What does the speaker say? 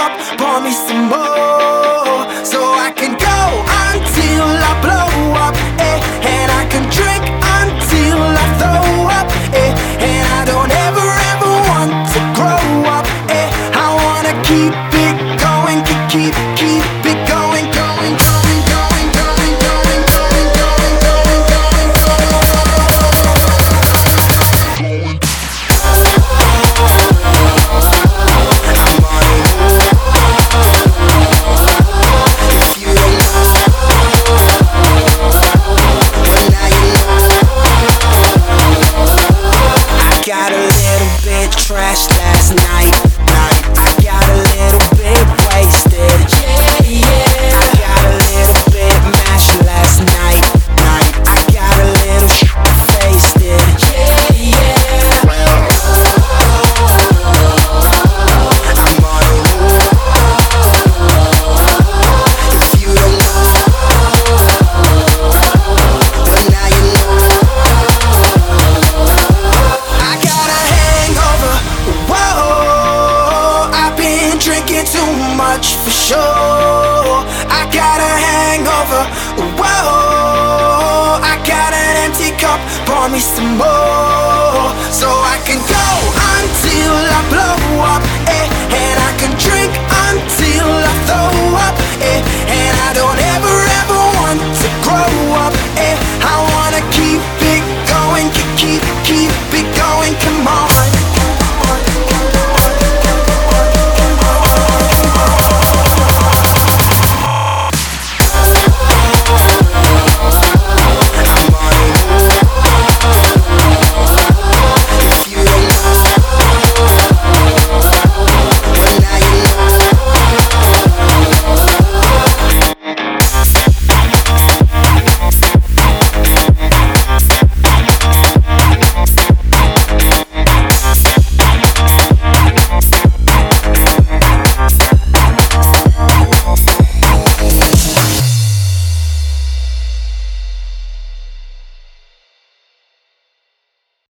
cup, pour me some more. So I can go until I blow up, eh? And I can drink until I throw up, eh? And I don't ever, ever want to grow up, eh? I wanna keep it going, keep, keep. much for sure. I got a hangover. Whoa, I got an empty cup. Pour me some more, so I. Can